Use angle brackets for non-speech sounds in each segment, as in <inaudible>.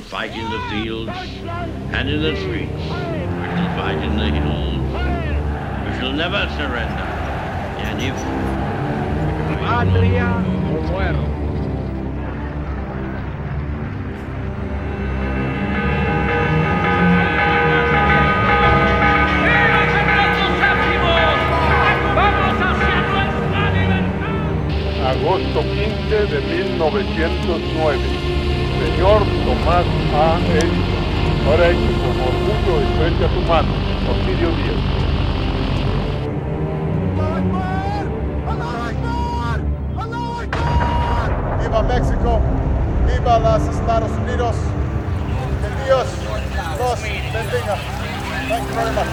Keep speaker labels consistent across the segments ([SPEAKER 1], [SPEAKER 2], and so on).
[SPEAKER 1] shall fight in the fields and in the streets. We shall fight in the hills. We shall never surrender. And if
[SPEAKER 2] Patria o muerte.
[SPEAKER 3] Agosto 15 de 1909. Señor Tomás A. Edison. Ahora hecho con orgullo estrecha su mano. Porfirio Díaz.
[SPEAKER 4] Viva México, viva los Estados Unidos. Que Dios los bendiga. Thank you very much.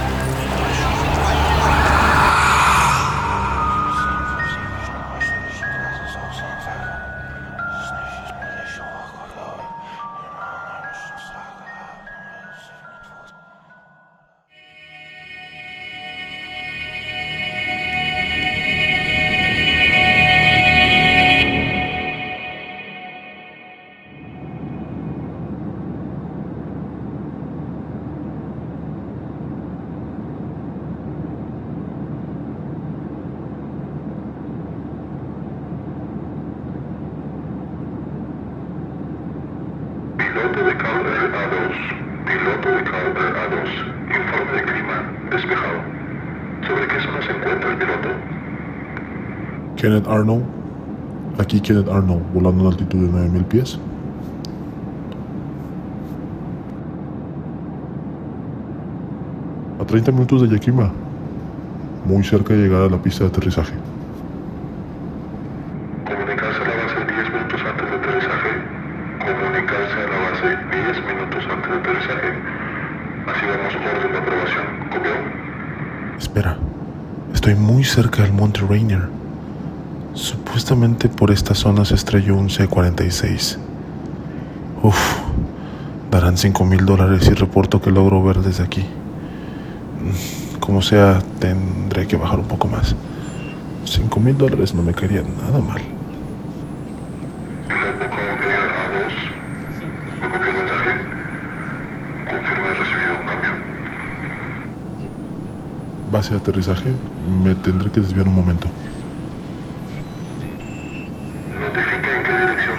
[SPEAKER 5] Kenneth Arnold. Aquí Kenneth Arnold, volando a una altitud de 9000 pies. A 30 minutos de Yakima. Muy cerca de llegar a la pista de aterrizaje. Rainier. Supuestamente por esta zona se estrelló un C-46. Uf, darán 5 mil dólares si reporto que logro ver desde aquí. Como sea, tendré que bajar un poco más. 5 mil dólares no me caerían nada mal.
[SPEAKER 6] Piloto Calder A2. ¿Me copió el mensaje? Confirma recibido un cambio.
[SPEAKER 5] Base de aterrizaje, me tendré que desviar un momento.
[SPEAKER 6] Notifique en qué dirección.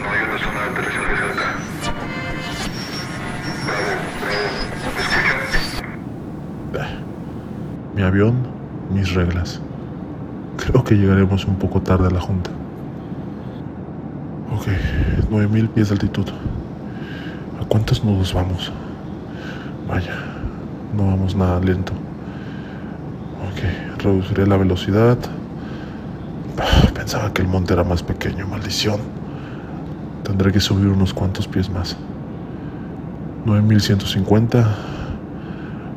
[SPEAKER 6] No hay una zona de aterrizaje cerca. Bravo, bravo. ¿Me escucha?
[SPEAKER 5] Mi avión, mis reglas. Creo que llegaremos un poco tarde a la junta. Ok, 9000 pies de altitud. ¿A cuántos nudos vamos? Vaya, no vamos nada lento. Reduciré la velocidad. <sighs> Pensaba que el monte era más pequeño, maldición. Tendré que subir unos cuantos pies más. 9150.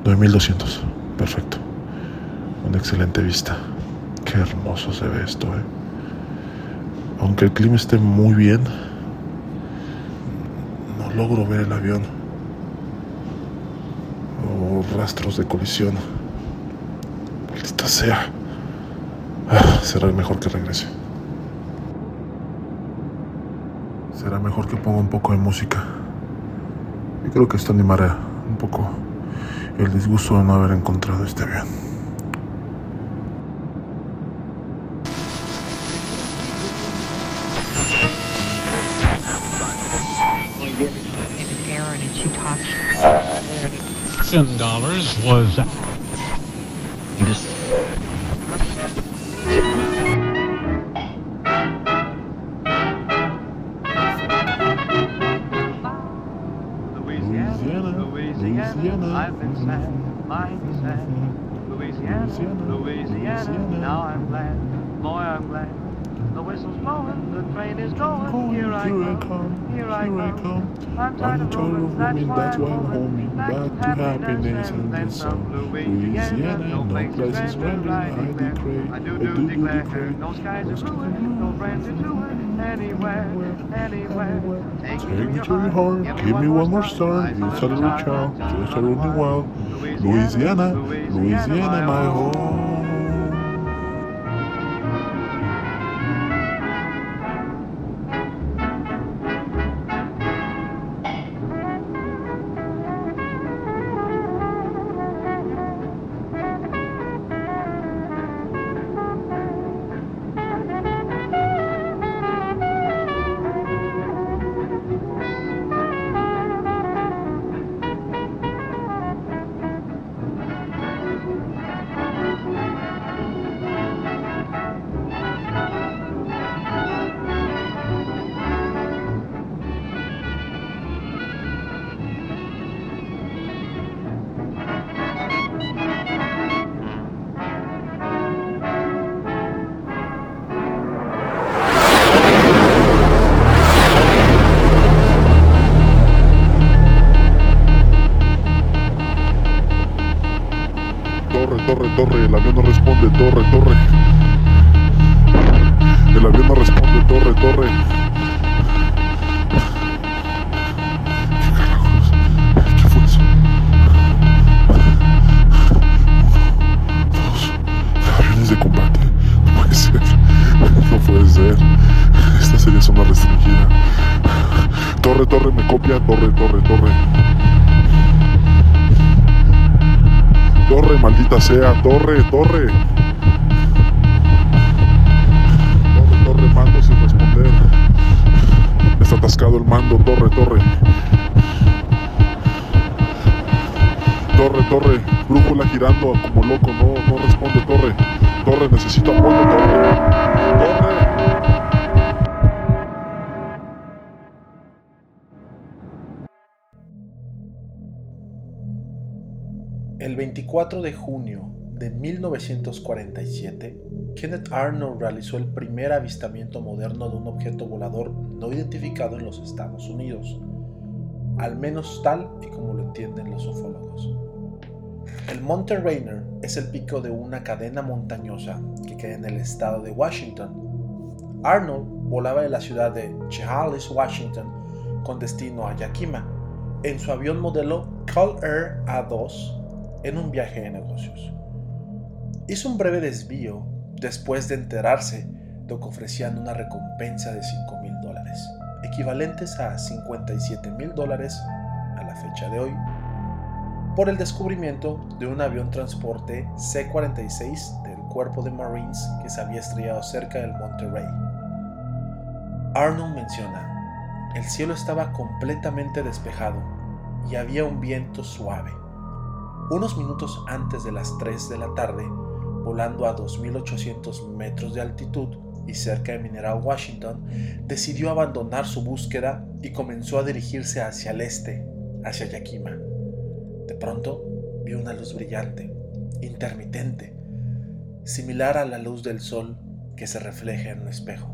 [SPEAKER 5] 9200. Perfecto. Una excelente vista. Qué hermoso se ve esto, eh. Aunque el clima esté muy bien, no logro ver el avión. O rastros de colisión. Maldita sea. Ah, será mejor que regrese. Será mejor que ponga un poco de música. Y creo que esto animará un poco el disgusto de no haber encontrado este avión.
[SPEAKER 7] and Aaron, and she talked.
[SPEAKER 8] Ten dollars was
[SPEAKER 9] I've been sad, mighty sad. Louisiana,
[SPEAKER 5] Louisiana,
[SPEAKER 9] now I'm glad, boy I'm glad. The whistle's blowing, the train is going. Here I come, here I come. I'm tired of roaming,
[SPEAKER 5] that's why I'm homing. Back to happiness and
[SPEAKER 9] then
[SPEAKER 5] this
[SPEAKER 9] some. Louisiana, no place
[SPEAKER 5] is
[SPEAKER 9] grander. I declare. I do declare. No skies are blue, no friends are doing anywhere, anywhere.
[SPEAKER 5] Take me to your heart, give me one more star. It's a little child, just a running wild. Louisiana, Louisiana, my home. torre, torre, el avión no responde, torre, torre. El avión no responde, torre, torre. de combate. No puede ser. No puede ser. Esta serie es una restringida. Torre, torre, me copia. Torre, torre, torre. Torre, maldita sea. Torre, torre. Torre, torre, mando sin responder. Está atascado el mando. Torre, torre. Torre, torre. Brújula girando como loco. No, no responde, torre. Torre, necesito apoyo, torre.
[SPEAKER 2] El 24 de junio de 1947, Kenneth Arnold realizó el primer avistamiento moderno de un objeto volador no identificado en los Estados Unidos, al menos tal y como lo entienden los ufólogos. El Monte Rainier es el pico de una cadena montañosa que queda en el estado de Washington. Arnold volaba de la ciudad de Chehalis, Washington, con destino a Yakima, en su avión modelo Call Air A2 en un viaje de negocios. Hizo un breve desvío después de enterarse de que ofrecían una recompensa de 5 mil dólares, equivalentes a 57 mil dólares a la fecha de hoy, por el descubrimiento de un avión transporte C-46 del cuerpo de Marines que se había estrellado cerca del Monte Ray. Arnold menciona, el cielo estaba completamente despejado y había un viento suave. Unos minutos antes de las 3 de la tarde, volando a 2.800 metros de altitud y cerca de Mineral, Washington, decidió abandonar su búsqueda y comenzó a dirigirse hacia el este, hacia Yakima. De pronto vio una luz brillante, intermitente, similar a la luz del sol que se refleja en un espejo.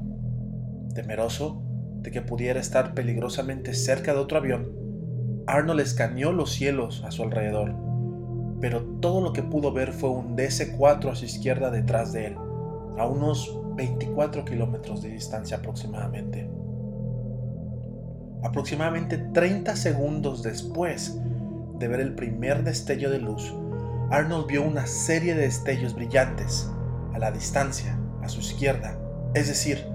[SPEAKER 2] Temeroso de que pudiera estar peligrosamente cerca de otro avión, Arnold escaneó los cielos a su alrededor, pero todo lo que pudo ver fue un DC-4 a su izquierda detrás de él, a unos 24 kilómetros de distancia aproximadamente. Aproximadamente 30 segundos después de ver el primer destello de luz, Arnold vio una serie de destellos brillantes a la distancia, a su izquierda, es decir,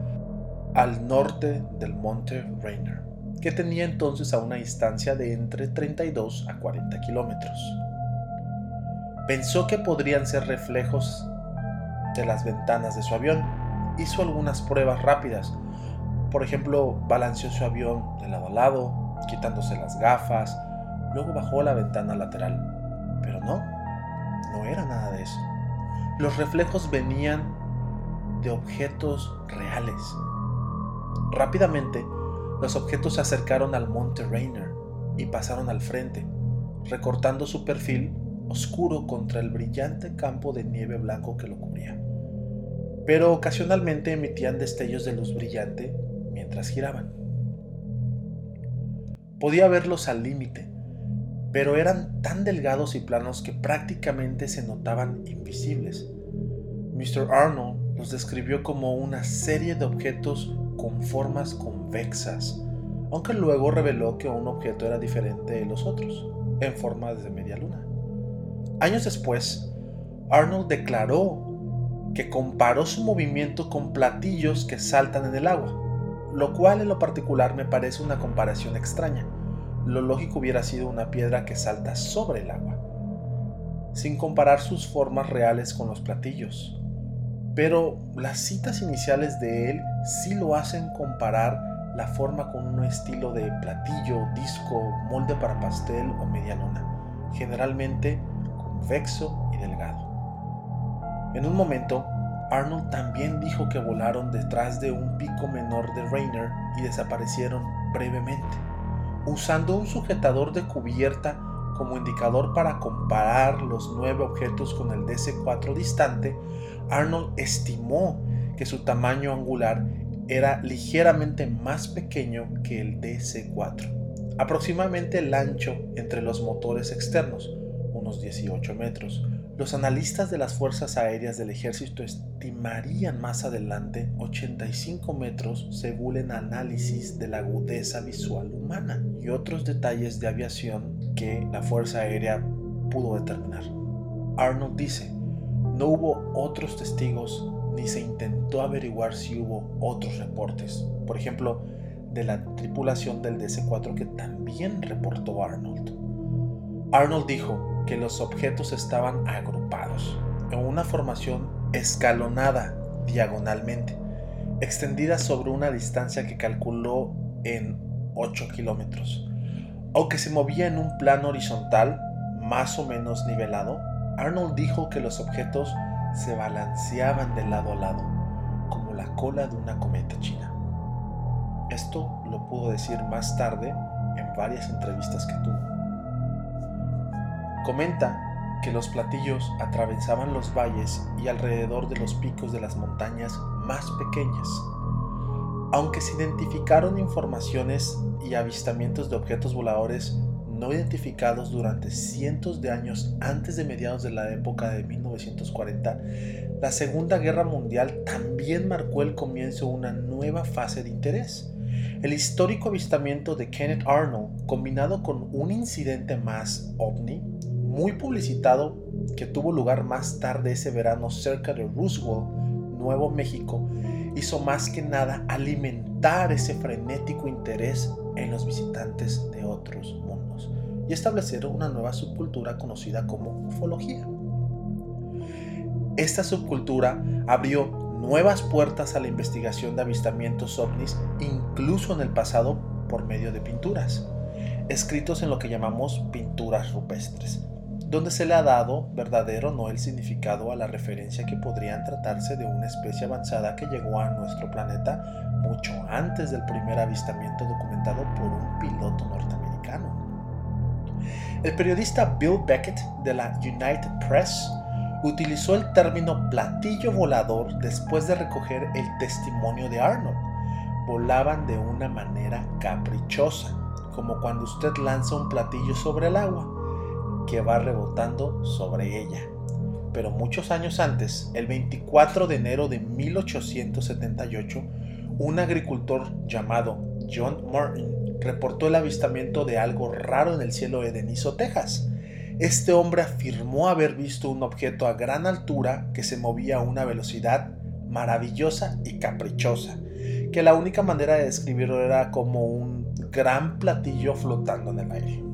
[SPEAKER 2] al norte del monte Rainier, que tenía entonces a una distancia de entre 32 a 40 kilómetros. Pensó que podrían ser reflejos de las ventanas de su avión. Hizo algunas pruebas rápidas. Por ejemplo, balanceó su avión de lado a lado, quitándose las gafas, luego bajó la ventana lateral. Pero no, no era nada de eso. Los reflejos venían de objetos reales. Rápidamente, los objetos se acercaron al monte Rainier y pasaron al frente, recortando su perfil oscuro contra el brillante campo de nieve blanco que lo cubría. Pero ocasionalmente emitían destellos de luz brillante mientras giraban. Podía verlos al límite, pero eran tan delgados y planos que prácticamente se notaban invisibles. Mr. Arnold los describió como una serie de objetos con formas convexas, aunque luego reveló que un objeto era diferente de los otros, en forma de media luna. Años después, Arnold declaró que comparó su movimiento con platillos que saltan en el agua, lo cual en lo particular me parece una comparación extraña. Lo lógico hubiera sido una piedra que salta sobre el agua, sin comparar sus formas reales con los platillos. Pero las citas iniciales de él sí lo hacen comparar la forma con un estilo de platillo, disco, molde para pastel o media luna, generalmente convexo y delgado. En un momento, Arnold también dijo que volaron detrás de un pico menor de Rainer y desaparecieron brevemente, usando un sujetador de cubierta como indicador para comparar los nueve objetos con el DC-4 distante, Arnold estimó que su tamaño angular era ligeramente más pequeño que el DC-4, aproximadamente el ancho entre los motores externos, unos 18 metros. Los analistas de las Fuerzas Aéreas del Ejército estimarían más adelante 85 metros según el análisis de la agudeza visual humana y otros detalles de aviación que la Fuerza Aérea pudo determinar. Arnold dice, no hubo otros testigos ni se intentó averiguar si hubo otros reportes, por ejemplo, de la tripulación del DC-4 que también reportó Arnold. Arnold dijo que los objetos estaban agrupados en una formación escalonada diagonalmente, extendida sobre una distancia que calculó en 8 kilómetros. Aunque se movía en un plano horizontal más o menos nivelado, Arnold dijo que los objetos se balanceaban de lado a lado, como la cola de una cometa china. Esto lo pudo decir más tarde en varias entrevistas que tuvo. Comenta que los platillos atravesaban los valles y alrededor de los picos de las montañas más pequeñas. Aunque se identificaron informaciones y avistamientos de objetos voladores no identificados durante cientos de años antes de mediados de la época de 1940, la Segunda Guerra Mundial también marcó el comienzo de una nueva fase de interés. El histórico avistamiento de Kenneth Arnold, combinado con un incidente más ovni, muy publicitado, que tuvo lugar más tarde ese verano cerca de Roosevelt, Nuevo México, hizo más que nada alimentar ese frenético interés en los visitantes de otros mundos y establecer una nueva subcultura conocida como ufología. Esta subcultura abrió nuevas puertas a la investigación de avistamientos ovnis incluso en el pasado por medio de pinturas, escritos en lo que llamamos pinturas rupestres, donde se le ha dado verdadero o no el significado a la referencia que podrían tratarse de una especie avanzada que llegó a nuestro planeta mucho antes del primer avistamiento documentado por un piloto norteamericano. El periodista Bill Beckett de la United Press utilizó el término platillo volador después de recoger el testimonio de Arnold. Volaban de una manera caprichosa, como cuando usted lanza un platillo sobre el agua, que va rebotando sobre ella. Pero muchos años antes, el 24 de enero de 1878, un agricultor llamado John Martin reportó el avistamiento de algo raro en el cielo de Deniso, Texas. Este hombre afirmó haber visto un objeto a gran altura que se movía a una velocidad maravillosa y caprichosa, que la única manera de describirlo era como un gran platillo flotando en el aire.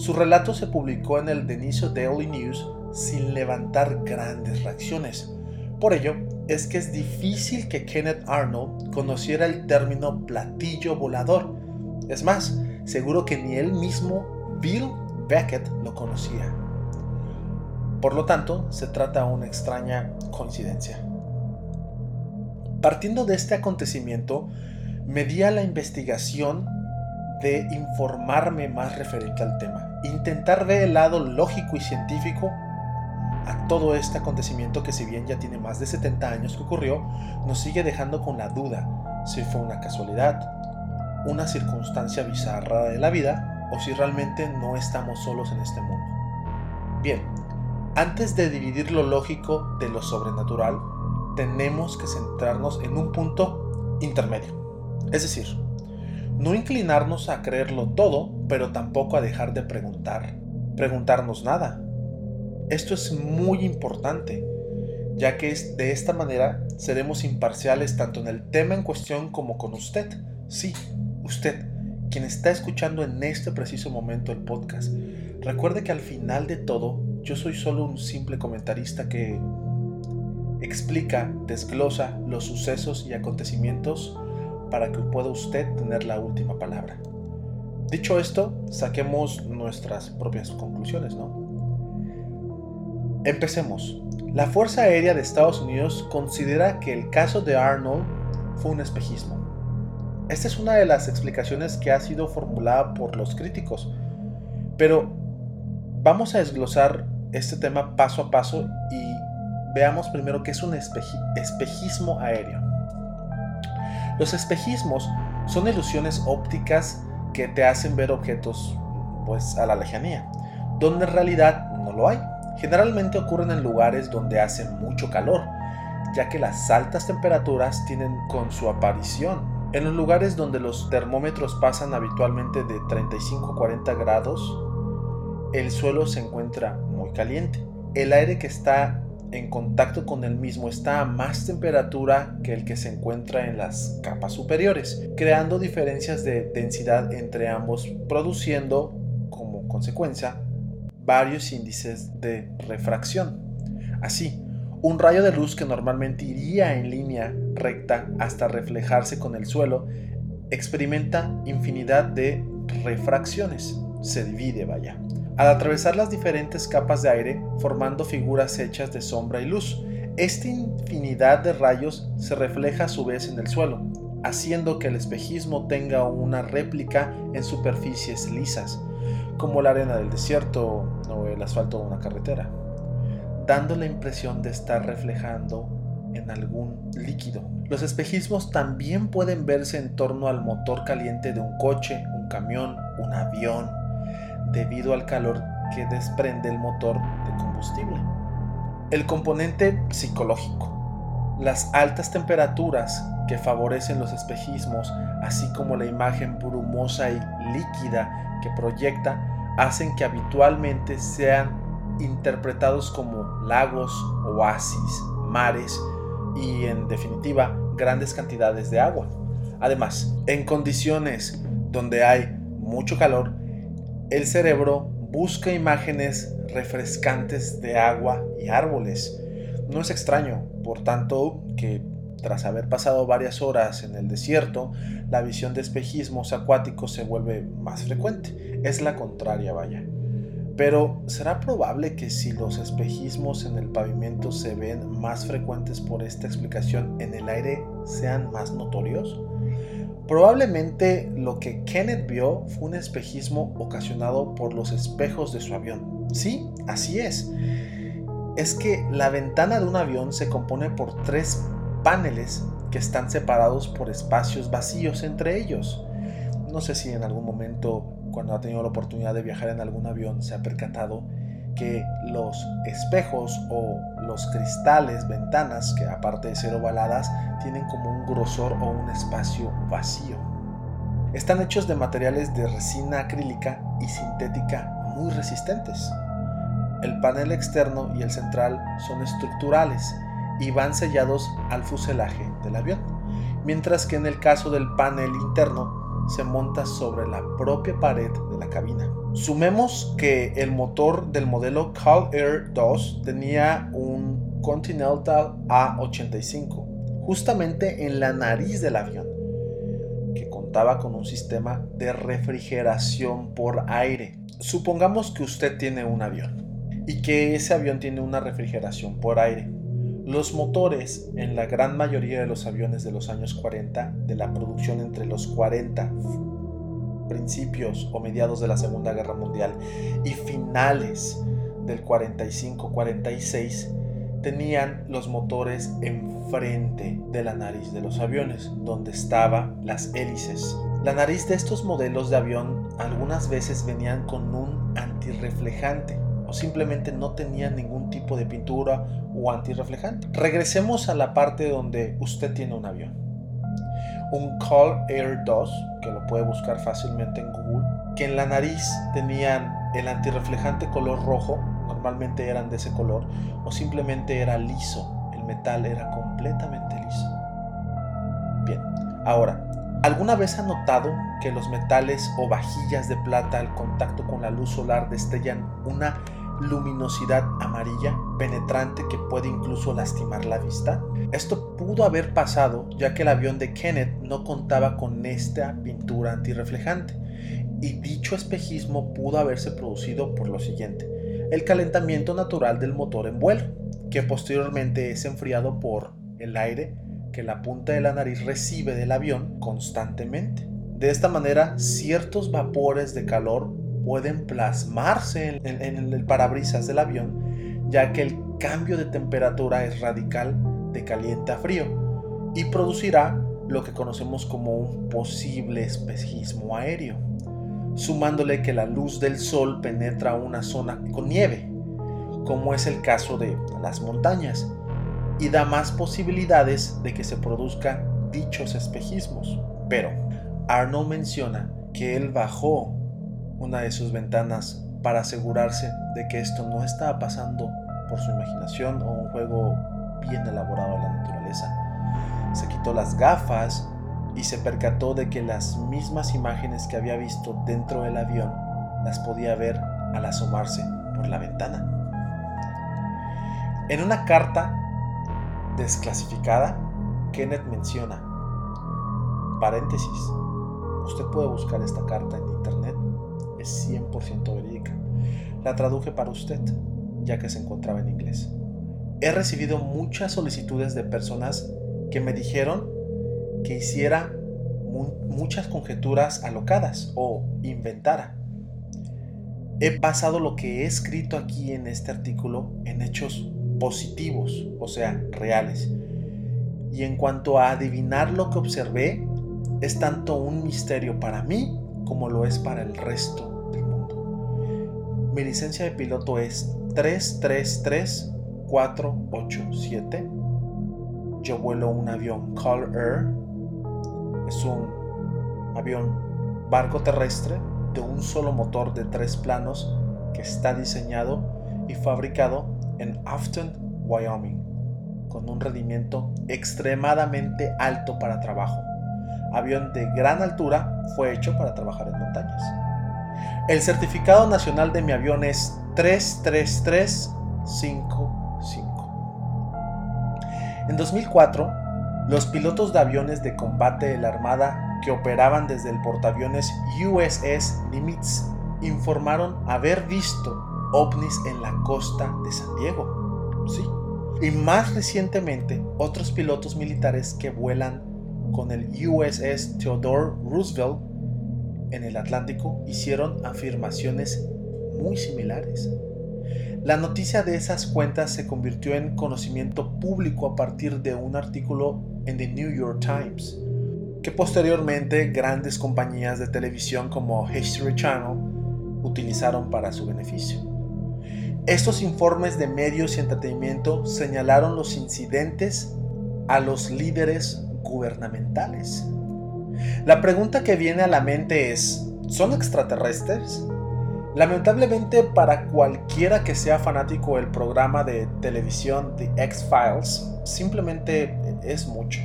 [SPEAKER 2] Su relato se publicó en el Deniso Daily News sin levantar grandes reacciones. Por ello, es que es difícil que Kenneth Arnold conociera el término platillo volador. Es más, seguro que ni él mismo, Bill Beckett, lo conocía. Por lo tanto, se trata de una extraña coincidencia. Partiendo de este acontecimiento, me di a la investigación de informarme más referente al tema, intentar ver el lado lógico y científico a todo este acontecimiento que si bien ya tiene más de 70 años que ocurrió, nos sigue dejando con la duda si fue una casualidad, una circunstancia bizarra de la vida o si realmente no estamos solos en este mundo. Bien, antes de dividir lo lógico de lo sobrenatural, tenemos que centrarnos en un punto intermedio. Es decir, no inclinarnos a creerlo todo, pero tampoco a dejar de preguntar, preguntarnos nada, esto es muy importante, ya que de esta manera seremos imparciales tanto en el tema en cuestión como con usted. Sí, usted, quien está escuchando en este preciso momento el podcast. Recuerde que al final de todo, yo soy solo un simple comentarista que explica, desglosa los sucesos y acontecimientos para que pueda usted tener la última palabra. Dicho esto, saquemos nuestras propias conclusiones, ¿no? Empecemos. La Fuerza Aérea de Estados Unidos considera que el caso de Arnold fue un espejismo. Esta es una de las explicaciones que ha sido formulada por los críticos, pero vamos a desglosar este tema paso a paso y veamos primero qué es un espejismo aéreo. Los espejismos son ilusiones ópticas que te hacen ver objetos pues a la lejanía, donde en realidad no lo hay. Generalmente ocurren en lugares donde hace mucho calor, ya que las altas temperaturas tienen con su aparición. En los lugares donde los termómetros pasan habitualmente de 35 a 40 grados, el suelo se encuentra muy caliente. El aire que está en contacto con el mismo está a más temperatura que el que se encuentra en las capas superiores, creando diferencias de densidad entre ambos, produciendo como consecuencia varios índices de refracción. Así, un rayo de luz que normalmente iría en línea recta hasta reflejarse con el suelo, experimenta infinidad de refracciones. Se divide, vaya. Al atravesar las diferentes capas de aire, formando figuras hechas de sombra y luz, esta infinidad de rayos se refleja a su vez en el suelo, haciendo que el espejismo tenga una réplica en superficies lisas, como la arena del desierto o el asfalto de una carretera dando la impresión de estar reflejando en algún líquido. Los espejismos también pueden verse en torno al motor caliente de un coche, un camión, un avión, debido al calor que desprende el motor de combustible. El componente psicológico. Las altas temperaturas que favorecen los espejismos, así como la imagen brumosa y líquida que proyecta, hacen que habitualmente sean interpretados como lagos, oasis, mares y en definitiva grandes cantidades de agua. Además, en condiciones donde hay mucho calor, el cerebro busca imágenes refrescantes de agua y árboles. No es extraño, por tanto, que tras haber pasado varias horas en el desierto, la visión de espejismos acuáticos se vuelve más frecuente. Es la contraria, vaya. Pero ¿será probable que si los espejismos en el pavimento se ven más frecuentes por esta explicación, en el aire sean más notorios? Probablemente lo que Kenneth vio fue un espejismo ocasionado por los espejos de su avión. Sí, así es. Es que la ventana de un avión se compone por tres paneles que están separados por espacios vacíos entre ellos. No sé si en algún momento cuando ha tenido la oportunidad de viajar en algún avión, se ha percatado que los espejos o los cristales, ventanas, que aparte de ser ovaladas, tienen como un grosor o un espacio vacío. Están hechos de materiales de resina acrílica y sintética muy resistentes. El panel externo y el central son estructurales y van sellados al fuselaje del avión, mientras que en el caso del panel interno se monta sobre la propia pared de la cabina. Sumemos que el motor del modelo Cal Air 2 tenía un Continental A85, justamente en la nariz del avión, que contaba con un sistema de refrigeración por aire. Supongamos que usted tiene un avión y que ese avión tiene una refrigeración por aire. Los motores en la gran mayoría de los aviones de los años 40, de la producción entre los 40 principios o mediados de la Segunda Guerra Mundial y finales del 45-46, tenían los motores enfrente de la nariz de los aviones, donde estaban las hélices. La nariz de estos modelos de avión algunas veces venían con un antirreflejante o simplemente no tenían ningún tipo de pintura o antirreflejante. Regresemos a la parte donde usted tiene un avión. Un Call Air 2, que lo puede buscar fácilmente en Google, que en la nariz tenían el antirreflejante color rojo, normalmente eran de ese color, o simplemente era liso, el metal era completamente liso. Bien, ahora, ¿alguna vez ha notado que los metales o vajillas de plata al contacto con la luz solar destellan una luminosidad amarilla penetrante que puede incluso lastimar la vista? Esto pudo haber pasado ya que el avión de Kenneth no contaba con esta pintura antirreflejante y dicho espejismo pudo haberse producido por lo siguiente, el calentamiento natural del motor en vuelo, que posteriormente es enfriado por el aire que la punta de la nariz recibe del avión constantemente. De esta manera, ciertos vapores de calor pueden plasmarse en, el parabrisas del avión, ya que el cambio de temperatura es radical de caliente a frío y producirá lo que conocemos como un posible espejismo aéreo, sumándole que la luz del sol penetra una zona con nieve, como es el caso de las montañas, y da más posibilidades de que se produzcan dichos espejismos. Pero Arnold menciona que él bajó una de sus ventanas para asegurarse de que esto no estaba pasando por su imaginación o un juego bien elaborado de la naturaleza. Se quitó las gafas y se percató de que las mismas imágenes que había visto dentro del avión las podía ver al asomarse por la ventana. En una carta desclasificada, Kenneth menciona, paréntesis, usted puede buscar esta carta en internet, es 100% verídica. La traduje para usted, ya que se encontraba en inglés. He recibido muchas solicitudes de personas que me dijeron que hiciera muchas conjeturas alocadas o inventara. He basado lo que he escrito aquí en este artículo en hechos positivos, o sea, reales. Y en cuanto a adivinar lo que observé, es tanto un misterio para mí como lo es para el resto del mundo. Mi licencia de piloto es 333487. Yo vuelo un avión Call Air. Es un avión barco terrestre de un solo motor de tres planos que está diseñado y fabricado en Afton, Wyoming, con un rendimiento extremadamente alto para trabajo. Avión de gran altura fue hecho para trabajar en montañas. El certificado nacional de mi avión es 33355. En 2004, los pilotos de aviones de combate de la Armada que operaban desde el portaaviones USS Nimitz informaron haber visto ovnis en la costa de San Diego. Sí. Y más recientemente, otros pilotos militares que vuelan con el USS Theodore Roosevelt en el Atlántico hicieron afirmaciones muy similares. La noticia de esas cuentas se convirtió en conocimiento público a partir de un artículo en The New York Times, que posteriormente grandes compañías de televisión como History Channel utilizaron para su beneficio. Estos informes de medios y entretenimiento señalaron los incidentes a los líderes gubernamentales. La pregunta que viene a la mente es, ¿son extraterrestres? Lamentablemente para cualquiera que sea fanático del programa de televisión The X-Files, simplemente es mucho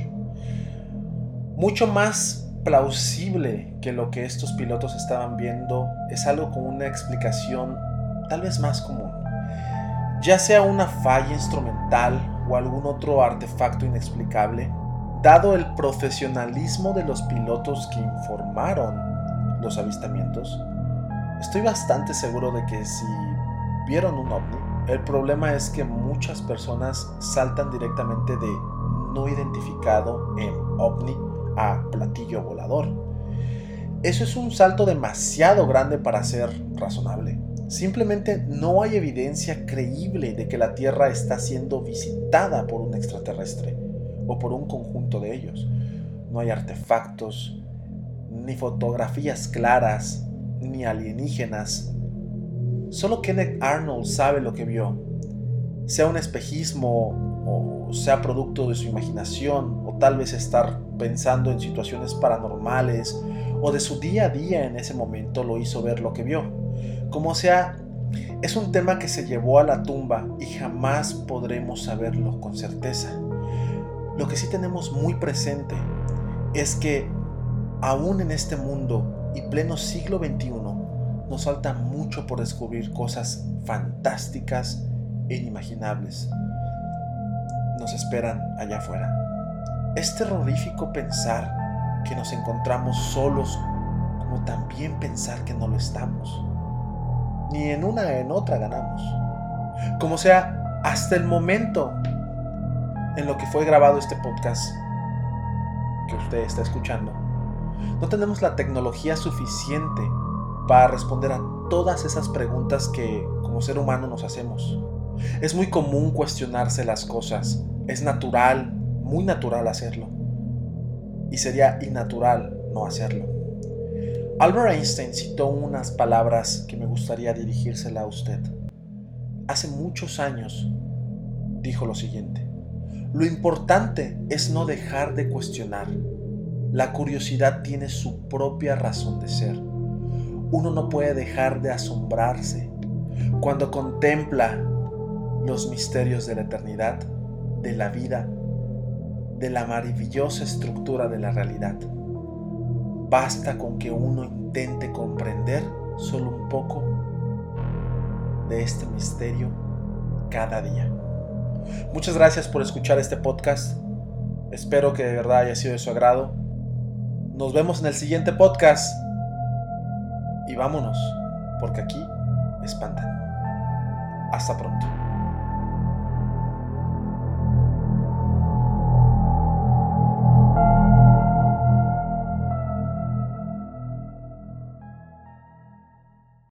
[SPEAKER 2] mucho más plausible que lo que estos pilotos estaban viendo es algo con una explicación tal vez más común. Ya sea una falla instrumental o algún otro artefacto inexplicable, dado el profesionalismo de los pilotos que informaron los avistamientos, estoy bastante seguro de que si vieron un ovni, el problema es que muchas personas saltan directamente de no identificado en ovni a platillo volador. Eso es un salto demasiado grande para ser razonable. Simplemente no hay evidencia creíble de que la Tierra está siendo visitada por un extraterrestre o por un conjunto de ellos. No hay artefactos, ni fotografías claras, ni alienígenas. Solo Kenneth Arnold sabe lo que vio. Sea un espejismo o sea producto de su imaginación o tal vez estar pensando en situaciones paranormales o de su día a día en ese momento lo hizo ver lo que vio. Como sea, es un tema que se llevó a la tumba y jamás podremos saberlo con certeza. Lo que sí tenemos muy presente es que aún en este mundo y pleno siglo XXI nos falta mucho por descubrir cosas fantásticas e inimaginables. Nos esperan allá afuera. Es terrorífico pensar que nos encontramos solos, como también pensar que no lo estamos. Ni en una ni en otra ganamos. Como sea, hasta el momento en lo que fue grabado este podcast que usted está escuchando, no tenemos la tecnología suficiente para responder a todas esas preguntas que como ser humano nos hacemos. Es muy común cuestionarse las cosas, es natural muy natural hacerlo. Y sería innatural no hacerlo. Albert Einstein citó unas palabras que me gustaría dirigírsela a usted. Hace muchos años dijo lo siguiente. Lo importante es no dejar de cuestionar. La curiosidad tiene su propia razón de ser. Uno no puede dejar de asombrarse. Cuando contempla los misterios de la eternidad, de la vida, de la maravillosa estructura de la realidad. Basta con que uno intente comprender solo un poco de este misterio cada día. Muchas gracias por escuchar este podcast. Espero que de verdad haya sido de su agrado. Nos vemos en el siguiente podcast. Y vámonos, porque aquí espantan. Hasta pronto.